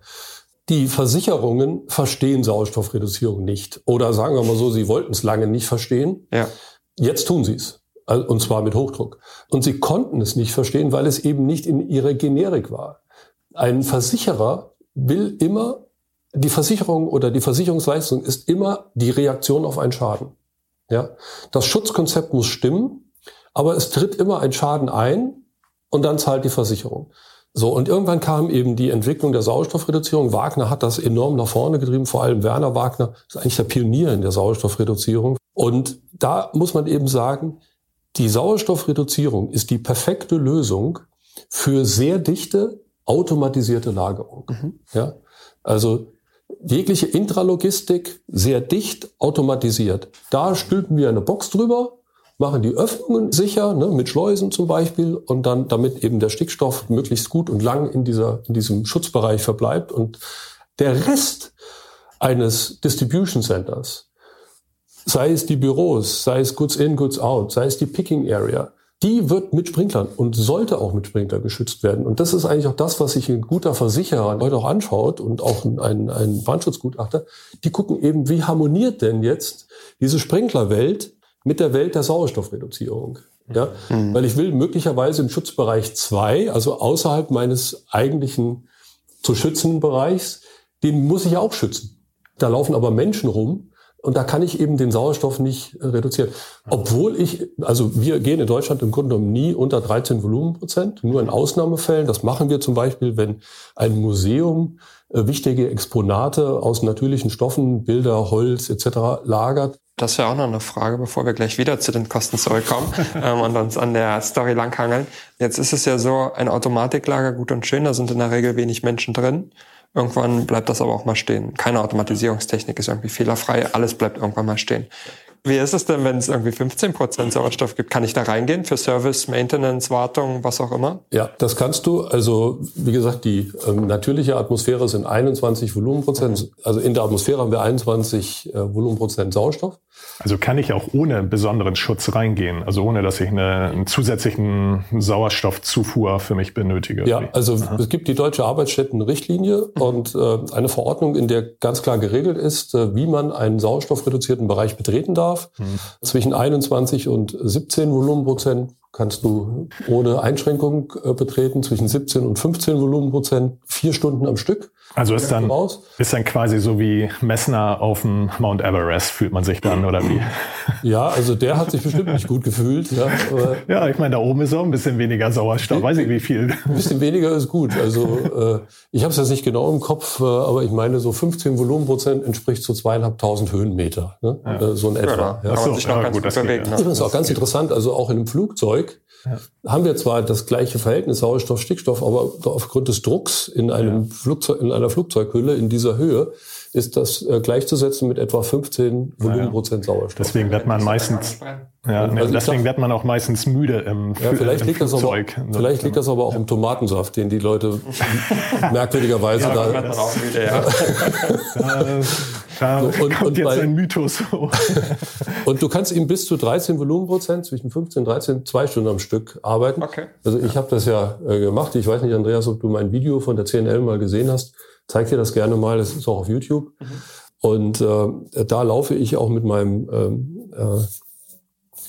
Die Versicherungen verstehen Sauerstoffreduzierung nicht. Oder sagen wir mal so, sie wollten es lange nicht verstehen. Ja. Jetzt tun sie es. Und zwar mit Hochdruck. Und sie konnten es nicht verstehen, weil es eben nicht in ihrer Generik war. Ein Versicherer will immer, die Versicherung oder die Versicherungsleistung ist immer die Reaktion auf einen Schaden. Ja. Das Schutzkonzept muss stimmen, aber es tritt immer ein Schaden ein und dann zahlt die Versicherung. So, und irgendwann kam eben die Entwicklung der Sauerstoffreduzierung. Wagner hat das enorm nach vorne getrieben, vor allem Werner Wagner ist eigentlich der Pionier in der Sauerstoffreduzierung. Und da muss man eben sagen, die Sauerstoffreduzierung ist die perfekte Lösung für sehr dichte automatisierte Lagerung. Mhm. Ja, also jegliche Intralogistik sehr dicht automatisiert. Da stülpen wir eine Box drüber, machen die Öffnungen sicher, ne, mit Schleusen zum Beispiel, und dann, damit eben der Stickstoff möglichst gut und lang in, dieser, in diesem Schutzbereich verbleibt. Und der Rest eines Distribution Centers, sei es die Büros, sei es Goods in, Goods out, sei es die Picking Area, die wird mit Sprinklern und sollte auch mit Sprinkler geschützt werden. Und das ist eigentlich auch das, was sich ein guter Versicherer heute auch anschaut und auch ein, ein Brandschutzgutachter. Die gucken eben, wie harmoniert denn jetzt diese Sprinklerwelt mit der Welt der Sauerstoffreduzierung. Ja? Mhm. Weil ich will möglicherweise im Schutzbereich 2, also außerhalb meines eigentlichen zu schützenden Bereichs, den muss ich auch schützen. Da laufen aber Menschen rum und da kann ich eben den Sauerstoff nicht äh, reduzieren. Obwohl ich, also wir gehen in Deutschland im Grunde genommen nie unter 13 Volumenprozent, nur in Ausnahmefällen. Das machen wir zum Beispiel, wenn ein Museum äh, wichtige Exponate aus natürlichen Stoffen, Bilder, Holz etc. lagert. Das wäre auch noch eine Frage, bevor wir gleich wieder zu den Kosten zurückkommen ähm, und uns an der Story langhangeln. Jetzt ist es ja so, ein Automatiklager gut und schön, da sind in der Regel wenig Menschen drin. Irgendwann bleibt das aber auch mal stehen. Keine Automatisierungstechnik ist irgendwie fehlerfrei, alles bleibt irgendwann mal stehen. Wie ist es denn, wenn es irgendwie 15 Prozent Sauerstoff gibt? Kann ich da reingehen für Service, Maintenance, Wartung, was auch immer? Ja, das kannst du. Also wie gesagt, die ähm, natürliche Atmosphäre sind 21 Volumenprozent. Also in der Atmosphäre haben wir 21 äh, Volumenprozent Sauerstoff. Also kann ich auch ohne besonderen Schutz reingehen, also ohne dass ich eine, einen zusätzlichen Sauerstoffzufuhr für mich benötige. Ja, also Aha. es gibt die deutsche Arbeitsstättenrichtlinie mhm. und äh, eine Verordnung, in der ganz klar geregelt ist, äh, wie man einen sauerstoffreduzierten Bereich betreten darf. Mhm. Zwischen 21 und 17 Volumenprozent kannst du ohne Einschränkung äh, betreten, zwischen 17 und 15 Volumenprozent, vier Stunden am Stück. Also ist dann, ist dann quasi so wie Messner auf dem Mount Everest, fühlt man sich dann, oder wie? Ja, also der hat sich bestimmt nicht gut gefühlt. Ja, ja ich meine, da oben ist auch ein bisschen weniger Sauerstoff, weiß ich wie viel. Ein bisschen weniger ist gut. Also äh, ich habe es jetzt nicht genau im Kopf, äh, aber ich meine, so 15 Volumenprozent entspricht so zweieinhalbtausend Höhenmeter. Ne? Ja. Äh, so in etwa. Ja, ja. Noch ja, gut, bewegen. Ne? Das ist auch ganz interessant, also auch in einem Flugzeug ja. haben wir zwar das gleiche Verhältnis Sauerstoff, Stickstoff, aber aufgrund des Drucks in einem ja. Flugzeug, in einer Flugzeughülle in dieser Höhe ist das äh, gleichzusetzen mit etwa 15 Volumenprozent Sauerstoff. Deswegen wird man meistens, ja, ne, also deswegen wird man auch meistens müde im, ja, vielleicht im liegt Flugzeug. Das aber, vielleicht liegt das aber auch im Tomatensaft, den die Leute merkwürdigerweise ja, da. Man auch müde, ja. da und, kommt und jetzt bei, ein Mythos. und du kannst ihm bis zu 13 Volumenprozent, zwischen 15 und 13, zwei Stunden am Stück arbeiten. Okay. Also ich habe das ja äh, gemacht. Ich weiß nicht, Andreas, ob du mein Video von der CNL mal gesehen hast zeig dir das gerne mal, das ist auch auf YouTube. Mhm. Und äh, da laufe ich auch mit meinem ähm, äh,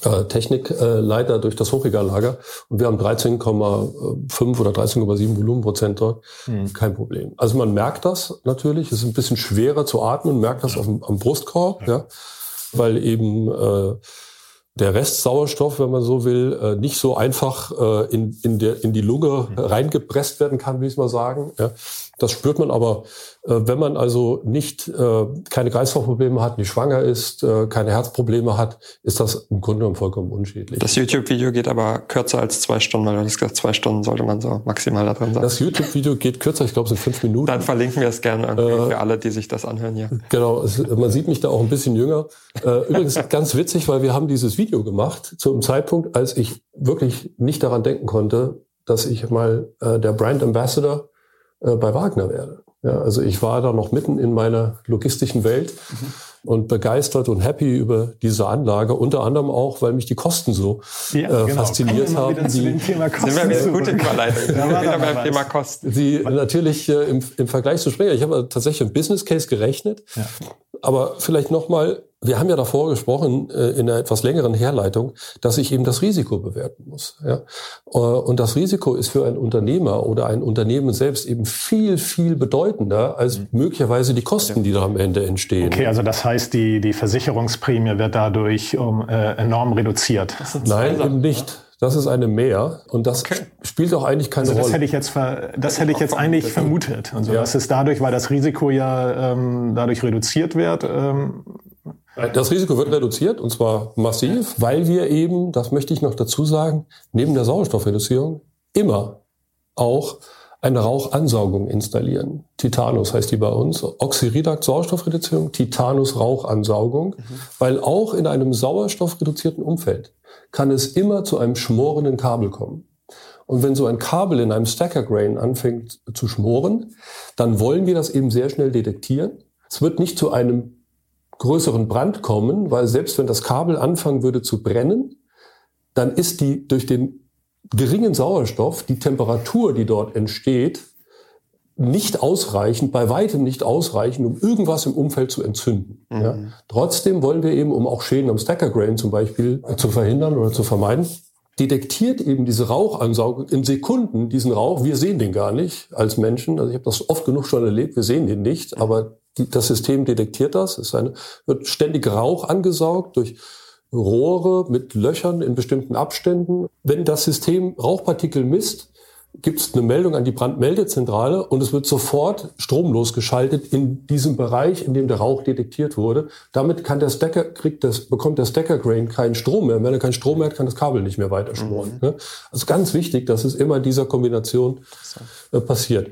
äh, Technikleiter durch das Hochregallager und wir haben 13,5 oder 13,7 Volumenprozent dort. Mhm. Kein Problem. Also man merkt das natürlich. Es ist ein bisschen schwerer zu atmen, merkt das auf dem, am Brustkorb, ja, weil eben äh, der Restsauerstoff, wenn man so will, äh, nicht so einfach äh, in, in, der, in die Lunge reingepresst werden kann, wie ich es mal sagen. Ja. Das spürt man aber, äh, wenn man also nicht keine Kreislaufprobleme hat, nicht schwanger ist, keine Herzprobleme hat, ist das im Grunde genommen vollkommen unschädlich. Das YouTube-Video geht aber kürzer als zwei Stunden, weil du hast gesagt, zwei Stunden sollte man so maximal da drin sein. Das YouTube-Video geht kürzer, ich glaube, es sind fünf Minuten. Dann verlinken wir es gerne äh, für alle, die sich das anhören hier. Genau, es, man sieht mich da auch ein bisschen jünger. Übrigens ganz witzig, weil wir haben dieses Video gemacht zu einem Zeitpunkt, als ich wirklich nicht daran denken konnte, dass ich mal äh, der Brand Ambassador äh, bei Wagner werde. Ja, also ich war da noch mitten in meiner logistischen Welt mhm. und begeistert und happy über diese Anlage, unter anderem auch, weil mich die Kosten so ja, äh, genau. fasziniert haben. Die, Sind wir wieder Überleitung. wieder beim Thema Kosten. Die natürlich äh, im, im Vergleich zu Springer, ich habe tatsächlich ein Business Case gerechnet, ja. aber vielleicht nochmal wir haben ja davor gesprochen, äh, in einer etwas längeren Herleitung, dass ich eben das Risiko bewerten muss. Ja? Äh, und das Risiko ist für einen Unternehmer oder ein Unternehmen selbst eben viel, viel bedeutender als mhm. möglicherweise die Kosten, die da am Ende entstehen. Okay, also das heißt, die, die Versicherungsprämie wird dadurch um, äh, enorm reduziert. Nein, Sachen, eben nicht. Ja? Das ist eine mehr und das okay. spielt auch eigentlich keine also das Rolle. Hätte ich jetzt das hätte ich jetzt eigentlich vermutet. Also ja. das ist dadurch, weil das Risiko ja ähm, dadurch reduziert wird. Ähm, das Risiko wird reduziert und zwar massiv, weil wir eben, das möchte ich noch dazu sagen, neben der Sauerstoffreduzierung immer auch eine Rauchansaugung installieren. Titanus heißt die bei uns. Oxyridact Sauerstoffreduzierung, Titanus Rauchansaugung, mhm. weil auch in einem sauerstoffreduzierten Umfeld kann es immer zu einem schmorenden Kabel kommen. Und wenn so ein Kabel in einem Stacker Grain anfängt zu schmoren, dann wollen wir das eben sehr schnell detektieren. Es wird nicht zu einem größeren Brand kommen, weil selbst wenn das Kabel anfangen würde zu brennen, dann ist die durch den geringen Sauerstoff die Temperatur, die dort entsteht, nicht ausreichend, bei weitem nicht ausreichend, um irgendwas im Umfeld zu entzünden. Mhm. Ja. Trotzdem wollen wir eben, um auch Schäden am Stacker Grain zum Beispiel zu verhindern oder zu vermeiden, detektiert eben diese Rauchansaugung in Sekunden diesen Rauch. Wir sehen den gar nicht als Menschen. Also ich habe das oft genug schon erlebt. Wir sehen den nicht, aber die, das System detektiert das. Es eine, wird ständig Rauch angesaugt durch Rohre mit Löchern in bestimmten Abständen. Wenn das System Rauchpartikel misst, gibt es eine Meldung an die Brandmeldezentrale und es wird sofort stromlos geschaltet in diesem Bereich, in dem der Rauch detektiert wurde. Damit kann der Stacker, kriegt das, bekommt der Stacker Grain keinen Strom mehr. wenn er keinen Strom mehr hat, kann das Kabel nicht mehr weiter schmoren. Mhm. Ne? Also ganz wichtig, dass es immer dieser Kombination äh, passiert.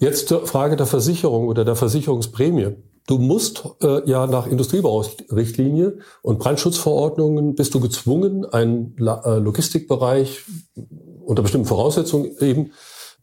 Jetzt zur Frage der Versicherung oder der Versicherungsprämie. Du musst äh, ja nach Industriebaurichtlinie und Brandschutzverordnungen bist du gezwungen, einen äh, Logistikbereich unter bestimmten Voraussetzungen eben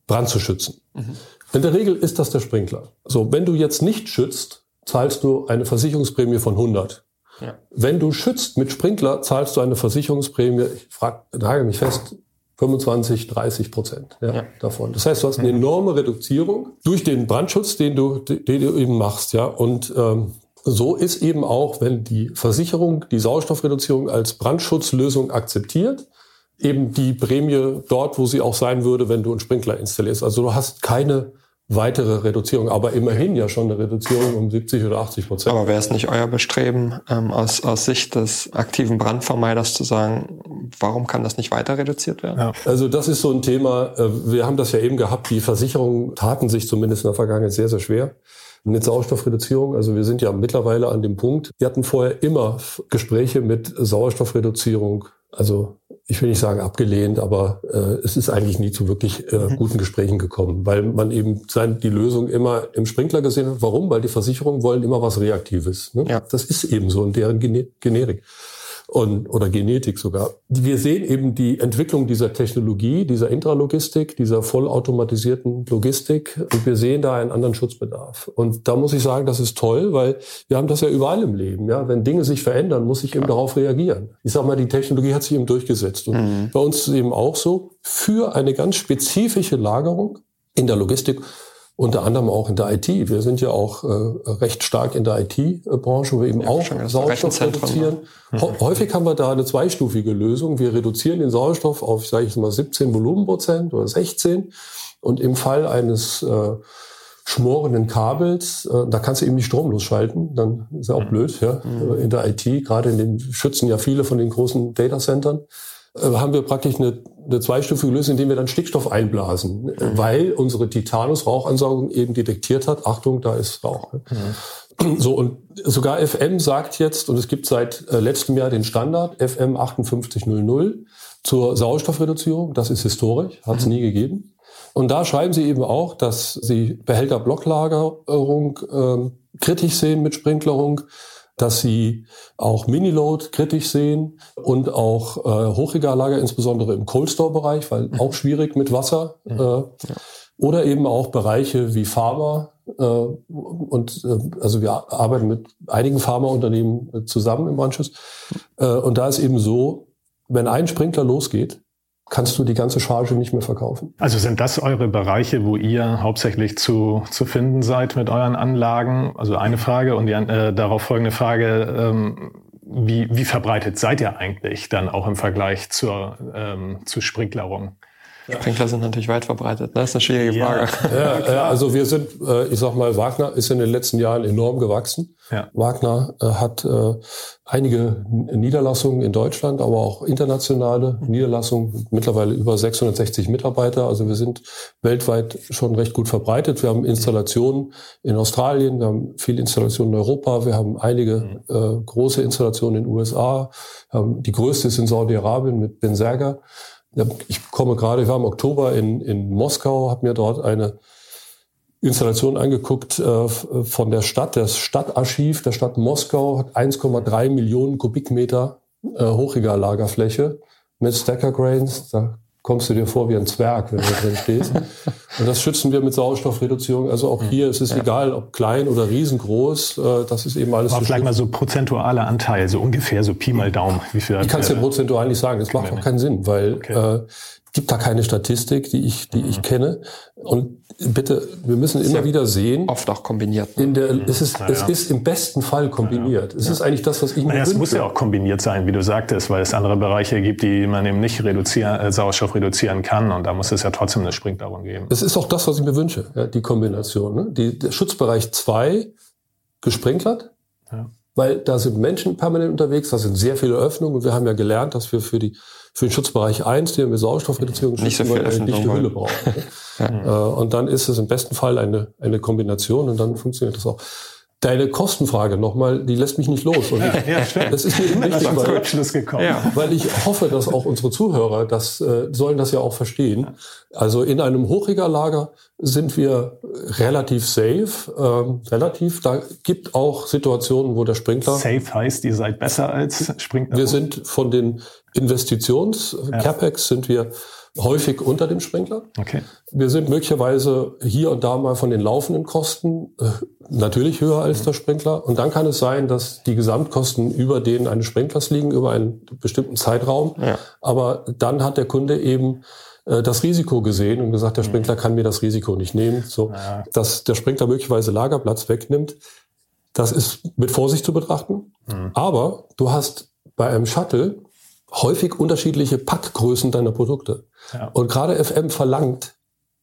Brand zu schützen. Mhm. In der Regel ist das der Sprinkler. So, wenn du jetzt nicht schützt, zahlst du eine Versicherungsprämie von 100. Ja. Wenn du schützt mit Sprinkler, zahlst du eine Versicherungsprämie, ich frage, nagel mich fest, 25, 30 Prozent ja, ja. davon. Das heißt, du hast eine enorme Reduzierung durch den Brandschutz, den du, den du eben machst, ja. Und ähm, so ist eben auch, wenn die Versicherung die Sauerstoffreduzierung als Brandschutzlösung akzeptiert, eben die Prämie dort, wo sie auch sein würde, wenn du einen Sprinkler installierst. Also du hast keine weitere Reduzierung, aber immerhin ja schon eine Reduzierung um 70 oder 80 Prozent. Aber wäre es nicht euer Bestreben, ähm, aus, aus Sicht des aktiven Brandvermeiders zu sagen, warum kann das nicht weiter reduziert werden? Ja. Also das ist so ein Thema, äh, wir haben das ja eben gehabt, die Versicherungen taten sich zumindest in der Vergangenheit sehr, sehr schwer mit Sauerstoffreduzierung. Also wir sind ja mittlerweile an dem Punkt, wir hatten vorher immer Gespräche mit Sauerstoffreduzierung, also ich will nicht sagen abgelehnt, aber äh, es ist eigentlich nie zu wirklich äh, mhm. guten Gesprächen gekommen, weil man eben sein, die Lösung immer im Sprinkler gesehen hat. Warum? Weil die Versicherungen wollen immer was Reaktives. Ne? Ja. Das ist eben so in deren Generik und, oder Genetik sogar. Wir sehen eben die Entwicklung dieser Technologie, dieser Intralogistik, dieser vollautomatisierten Logistik und wir sehen da einen anderen Schutzbedarf. Und da muss ich sagen, das ist toll, weil wir haben das ja überall im Leben. Ja, Wenn Dinge sich verändern, muss ich eben ja. darauf reagieren. Ich sag mal, die Technologie hat sich eben durchgesetzt. Und mhm. bei uns ist es eben auch so, für eine ganz spezifische Lagerung in der Logistik unter anderem auch in der IT. Wir sind ja auch äh, recht stark in der IT-Branche, wo wir eben ja, auch Sauerstoff reduzieren. Mhm. Häufig haben wir da eine zweistufige Lösung. Wir reduzieren den Sauerstoff auf, sage ich mal, 17 Volumenprozent oder 16. Und im Fall eines äh, schmorenden Kabels, äh, da kannst du eben nicht stromlos schalten, dann ist ja auch mhm. blöd, ja. Mhm. In der IT, gerade in den schützen ja viele von den großen Datacentern. Äh, haben wir praktisch eine, eine zweistufige Lösung, indem wir dann Stickstoff einblasen, mhm. weil unsere Titanus-Rauchansaugung eben detektiert hat, Achtung, da ist Rauch. Mhm. So, und sogar FM sagt jetzt, und es gibt seit äh, letztem Jahr den Standard, FM 5800 zur Sauerstoffreduzierung, das ist historisch, hat es mhm. nie gegeben. Und da schreiben sie eben auch, dass sie Behälterblocklagerung äh, kritisch sehen mit Sprinklerung, dass sie auch Miniload kritisch sehen und auch äh, Hochregallager, insbesondere im Cold Store Bereich, weil mhm. auch schwierig mit Wasser. Mhm. Äh, ja. Oder eben auch Bereiche wie Pharma. Äh, und äh, also wir arbeiten mit einigen Pharmaunternehmen äh, zusammen im Brandschutz. Äh, und da ist eben so, wenn ein Sprinkler losgeht, kannst du die ganze Charge nicht mehr verkaufen. Also sind das eure Bereiche, wo ihr hauptsächlich zu, zu finden seid mit euren Anlagen? Also eine Frage und die äh, darauf folgende Frage, ähm, wie, wie verbreitet seid ihr eigentlich dann auch im Vergleich zur, ähm, zur Sprinklerung? Sprinkler sind natürlich weit verbreitet. Ne? Das ist eine schwierige Frage. Ja, ja, also wir sind, äh, ich sag mal, Wagner ist in den letzten Jahren enorm gewachsen. Ja. Wagner äh, hat äh, einige Niederlassungen in Deutschland, aber auch internationale Niederlassungen, mittlerweile über 660 Mitarbeiter. Also wir sind weltweit schon recht gut verbreitet. Wir haben Installationen in Australien, wir haben viele Installationen in Europa, wir haben einige mhm. große Installationen in den USA. Die größte ist in Saudi-Arabien mit Benserga. Ich komme gerade, ich war im Oktober in, in Moskau, habe mir dort eine Installation angeguckt äh, von der Stadt. Das Stadtarchiv der Stadt Moskau hat 1,3 Millionen Kubikmeter äh, Hochregallagerfläche mit Stacker Grains. Da kommst du dir vor wie ein Zwerg, wenn du drin stehst. Und das schützen wir mit Sauerstoffreduzierung. Also auch hier ist es ja. egal, ob klein oder riesengroß. Äh, das ist eben alles. Aber vielleicht mal so prozentualer Anteil, so ungefähr, so Pi mal Daumen. Wie viel ich kann es dir prozentual nicht sagen. Das macht auch keinen Sinn, weil okay. äh, gibt da keine Statistik, die ich, die mhm. ich kenne. Und bitte, wir müssen immer wieder sehen. Oft auch kombiniert. Ne? In der, es, ist, naja. es ist im besten Fall kombiniert. Ja. Es ist eigentlich das, was ich mir naja, Es muss ja auch kombiniert sein, wie du sagtest, weil es andere Bereiche gibt, die man eben nicht reduzieren, äh, Sauerstoff reduzieren kann. Und da muss es ja trotzdem eine Sprinklerung geben. Es ist auch das, was ich mir wünsche, ja, die Kombination. Ne? Die, der Schutzbereich 2 gesprinklert. Ja. Weil da sind Menschen permanent unterwegs, da sind sehr viele Öffnungen und wir haben ja gelernt, dass wir für die für den Schutzbereich 1, den wir Sauerstoffreduzierung nicht so viel eine dichte Hülle brauchen. ja. Äh, und dann ist es im besten Fall eine, eine Kombination und dann funktioniert das auch. Deine Kostenfrage nochmal, die lässt mich nicht los. Und ich, ja, das ist mir eben wichtig, weil, ja. weil ich hoffe, dass auch unsere Zuhörer das äh, sollen das ja auch verstehen. Also in einem Hochregallager sind wir relativ safe, ähm, relativ. Da gibt auch Situationen, wo der Sprinkler safe heißt, ihr seid besser als Sprinkler. Wir sind von den Investitions ja. Sind wir häufig unter dem Sprinkler. Okay. Wir sind möglicherweise hier und da mal von den laufenden Kosten äh, natürlich höher als der Sprinkler. Und dann kann es sein, dass die Gesamtkosten über denen eines Sprinklers liegen, über einen bestimmten Zeitraum. Ja. Aber dann hat der Kunde eben äh, das Risiko gesehen und gesagt, der mhm. Sprinkler kann mir das Risiko nicht nehmen. So, ja. dass der Sprinkler möglicherweise Lagerplatz wegnimmt, das ist mit Vorsicht zu betrachten. Mhm. Aber du hast bei einem Shuttle häufig unterschiedliche Packgrößen deiner Produkte. Ja. Und gerade FM verlangt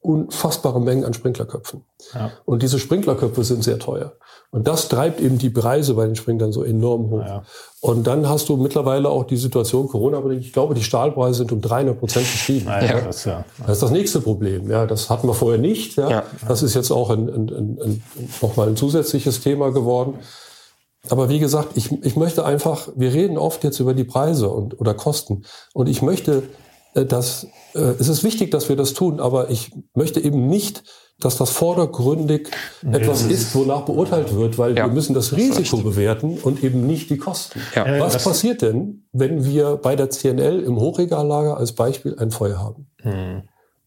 unfassbare Mengen an Sprinklerköpfen. Ja. Und diese Sprinklerköpfe sind sehr teuer. Und das treibt eben die Preise bei den Sprinklern so enorm hoch. Ja. Und dann hast du mittlerweile auch die Situation Corona, aber ich glaube, die Stahlpreise sind um 300 Prozent gestiegen. Ja, das, ist ja. das ist das nächste Problem. Ja, das hatten wir vorher nicht. Ja. Das ist jetzt auch ein, ein, ein, ein, nochmal ein zusätzliches Thema geworden. Aber wie gesagt, ich, ich möchte einfach, wir reden oft jetzt über die Preise und, oder Kosten. Und ich möchte, äh, dass, äh, es ist wichtig, dass wir das tun, aber ich möchte eben nicht, dass das vordergründig nee, etwas ist, wonach beurteilt wird, weil ja, wir müssen das Risiko das bewerten und eben nicht die Kosten. Ja, Was passiert denn, wenn wir bei der CNL im Hochregallager als Beispiel ein Feuer haben? Hm.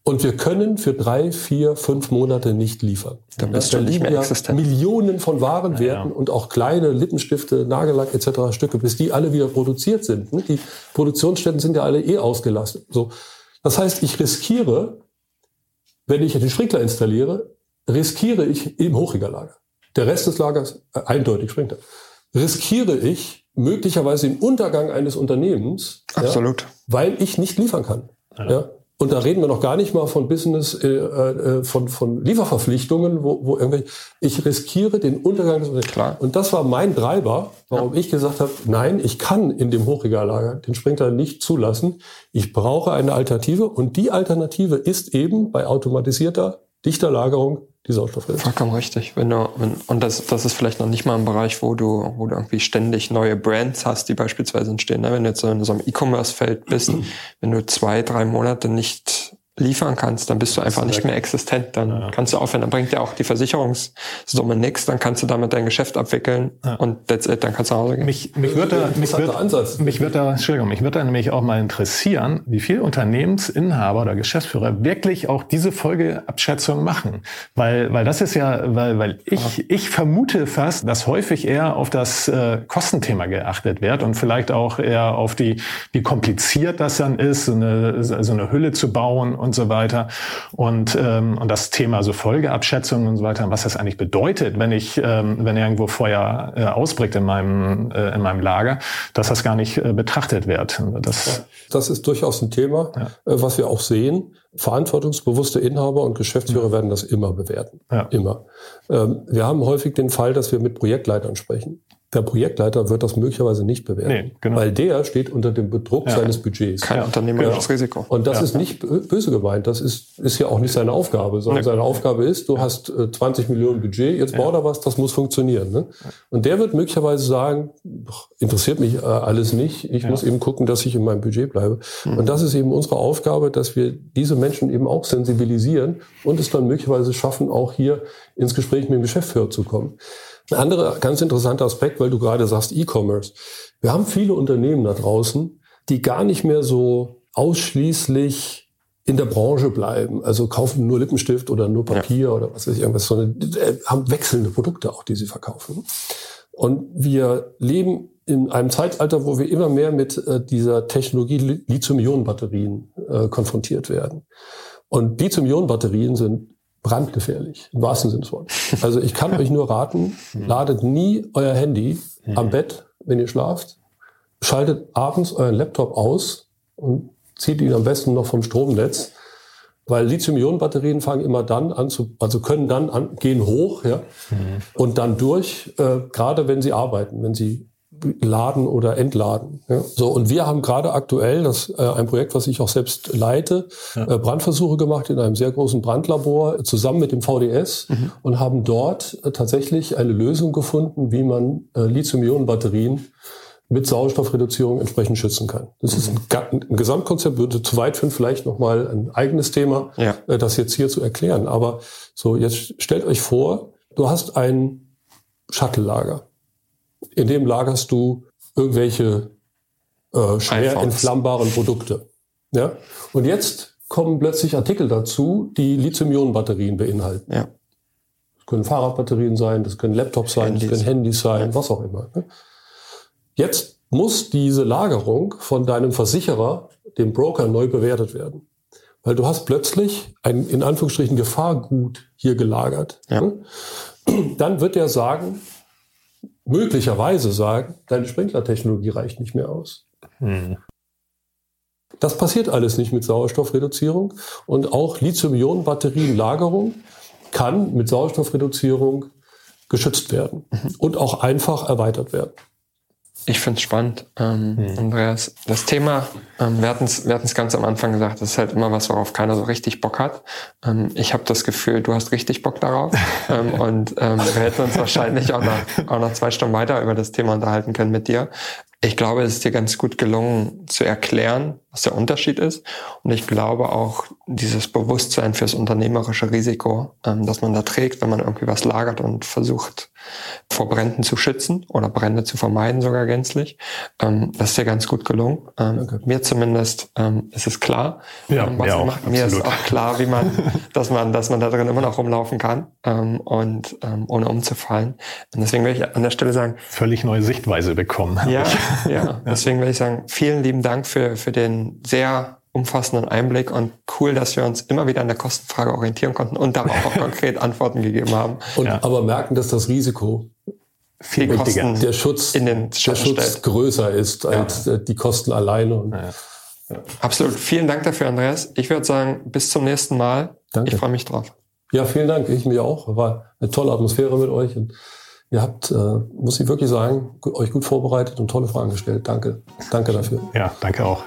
Und wir können für drei, vier, fünf Monate nicht liefern. Dann bist da du nicht mehr ja existent. Millionen von Warenwerten ja. und auch kleine Lippenstifte, Nagellack etc. Stücke, bis die alle wieder produziert sind. Ne? Die Produktionsstätten sind ja alle eh ausgelastet. So, das heißt, ich riskiere, wenn ich den Sprinkler installiere, riskiere ich im Hochregallager. Der Rest des Lagers äh, eindeutig springt. Riskiere ich möglicherweise den Untergang eines Unternehmens, Absolut. Ja, weil ich nicht liefern kann. Ja. ja. Und da reden wir noch gar nicht mal von Business, äh, äh, von, von Lieferverpflichtungen, wo, wo irgendwelche, ich riskiere den Untergang des Klar. Und das war mein Treiber, warum ja. ich gesagt habe, nein, ich kann in dem Hochregallager den Sprinkler nicht zulassen. Ich brauche eine Alternative und die Alternative ist eben bei automatisierter, dichter Die Sauerstoffreduktion. Vollkommen richtig. Wenn du, wenn, und das, das ist vielleicht noch nicht mal ein Bereich, wo du, wo du irgendwie ständig neue Brands hast, die beispielsweise entstehen. Ne? Wenn du jetzt so in so einem E-Commerce-Feld bist, wenn du zwei, drei Monate nicht liefern kannst, dann bist du einfach nicht mehr existent. Dann ja. kannst du aufhören. Dann bringt dir auch die Versicherungssumme nichts. Dann kannst du damit dein Geschäft abwickeln ja. und that's it. Dann kannst du nach Hause gehen. Mich, mich würde da, mich würde, Ansatz. mich würde da, Entschuldigung, mich würde da nämlich auch mal interessieren, wie viel Unternehmensinhaber oder Geschäftsführer wirklich auch diese Folgeabschätzung machen. Weil, weil das ist ja, weil, weil ich, ich vermute fast, dass häufig eher auf das äh, Kostenthema geachtet wird und vielleicht auch eher auf die, wie kompliziert das dann ist, so eine, so eine Hülle zu bauen und so weiter. Und, ähm, und das Thema so Folgeabschätzungen und so weiter, was das eigentlich bedeutet, wenn ich, ähm, wenn irgendwo Feuer äh, ausbricht in meinem, äh, in meinem Lager, dass das gar nicht äh, betrachtet wird. Das, das ist durchaus ein Thema, ja. äh, was wir auch sehen. Verantwortungsbewusste Inhaber und Geschäftsführer werden das immer bewerten. Ja. Immer. Ähm, wir haben häufig den Fall, dass wir mit Projektleitern sprechen. Der Projektleiter wird das möglicherweise nicht bewerten, nee, genau. weil der steht unter dem Bedruck ja. seines Budgets. Kein unternehmerisches genau. Risiko. Und das ja. ist nicht böse gemeint. Das ist, ist ja auch nicht seine Aufgabe, sondern nee. seine Aufgabe ist, du ja. hast äh, 20 Millionen Budget, jetzt bau da was, das muss funktionieren. Ne? Und der wird möglicherweise sagen, interessiert mich äh, alles nicht, ich muss eben gucken, dass ich in meinem Budget bleibe. Mhm. Und das ist eben unsere Aufgabe, dass wir diese Menschen eben auch sensibilisieren und es dann möglicherweise schaffen, auch hier ins Gespräch mit dem Geschäftsführer zu kommen. Ein anderer ganz interessanter Aspekt, weil du gerade sagst E-Commerce. Wir haben viele Unternehmen da draußen, die gar nicht mehr so ausschließlich in der Branche bleiben. Also kaufen nur Lippenstift oder nur Papier ja. oder was weiß ich irgendwas, sondern äh, haben wechselnde Produkte auch, die sie verkaufen. Und wir leben in einem Zeitalter, wo wir immer mehr mit äh, dieser Technologie Lithium-Ionen-Batterien äh, konfrontiert werden. Und Lithium-Ionen-Batterien sind brandgefährlich, im wahrsten Sinne des Wortes. Also ich kann euch nur raten, ladet nie euer Handy am mhm. Bett, wenn ihr schlaft, schaltet abends euren Laptop aus und zieht ihn am besten noch vom Stromnetz, weil Lithium-Ionen-Batterien fangen immer dann an zu, also können dann an, gehen hoch, ja, mhm. und dann durch, äh, gerade wenn sie arbeiten, wenn sie laden oder entladen. Ja. So und wir haben gerade aktuell das äh, ein Projekt, was ich auch selbst leite, ja. äh, Brandversuche gemacht in einem sehr großen Brandlabor zusammen mit dem VDS mhm. und haben dort äh, tatsächlich eine Lösung gefunden, wie man äh, Lithium-Ionen-Batterien mit Sauerstoffreduzierung entsprechend schützen kann. Das mhm. ist ein, ein, Gesamtkonzept, würde zu weit führen, vielleicht nochmal ein eigenes Thema, ja. äh, das jetzt hier zu erklären. Aber so, jetzt stellt euch vor, du hast ein Shuttle-Lager in dem lagerst du irgendwelche äh, schwer Einfachs. entflammbaren Produkte. Ja? Und jetzt kommen plötzlich Artikel dazu, die Lithium-Ionen-Batterien beinhalten. Ja. Das können Fahrradbatterien sein, das können Laptops sein, Handys. das können Handys sein, ja. was auch immer. Ne? Jetzt muss diese Lagerung von deinem Versicherer, dem Broker, neu bewertet werden. Weil du hast plötzlich ein, in Anführungsstrichen, Gefahrgut hier gelagert. Ja. Ne? Dann wird er sagen, möglicherweise sagen, deine Sprinklertechnologie reicht nicht mehr aus. Hm. Das passiert alles nicht mit Sauerstoffreduzierung und auch Lithium-Ionen-Batterienlagerung kann mit Sauerstoffreduzierung geschützt werden mhm. und auch einfach erweitert werden. Ich finde es spannend, ähm, hm. Andreas. Das Thema, ähm, wir hatten es wir ganz am Anfang gesagt, das ist halt immer was, worauf keiner so richtig Bock hat. Ähm, ich habe das Gefühl, du hast richtig Bock darauf. ähm, und ähm, wir hätten uns wahrscheinlich auch noch, auch noch zwei Stunden weiter über das Thema unterhalten können mit dir. Ich glaube, es ist dir ganz gut gelungen zu erklären, was der Unterschied ist. Und ich glaube auch dieses Bewusstsein fürs unternehmerische Risiko, ähm, dass man da trägt, wenn man irgendwie was lagert und versucht, vor Bränden zu schützen oder Brände zu vermeiden sogar gänzlich. Ähm, das ist dir ganz gut gelungen. Ähm, okay. Mir zumindest ähm, ist es klar, ja, ähm, was mir, auch, macht. mir ist auch klar, wie man, dass man, dass man da drin immer noch rumlaufen kann ähm, und ähm, ohne umzufallen. Und deswegen will ich an der Stelle sagen, völlig neue Sichtweise bekommen. Ja, ja. Deswegen will ich sagen, vielen lieben Dank für für den sehr umfassenden Einblick und cool, dass wir uns immer wieder an der Kostenfrage orientieren konnten und darauf auch konkret Antworten gegeben haben. Und ja. aber merken, dass das Risiko viel Kosten der Schutz, in den der Schutz größer ist als ja. die Kosten alleine. Ja. Absolut. Vielen Dank dafür, Andreas. Ich würde sagen, bis zum nächsten Mal. Danke. Ich freue mich drauf. Ja, vielen Dank. Ich mir auch. War eine tolle Atmosphäre mit euch. Ihr habt, äh, muss ich wirklich sagen, euch gut vorbereitet und tolle Fragen gestellt. Danke. Danke dafür. Ja, danke auch.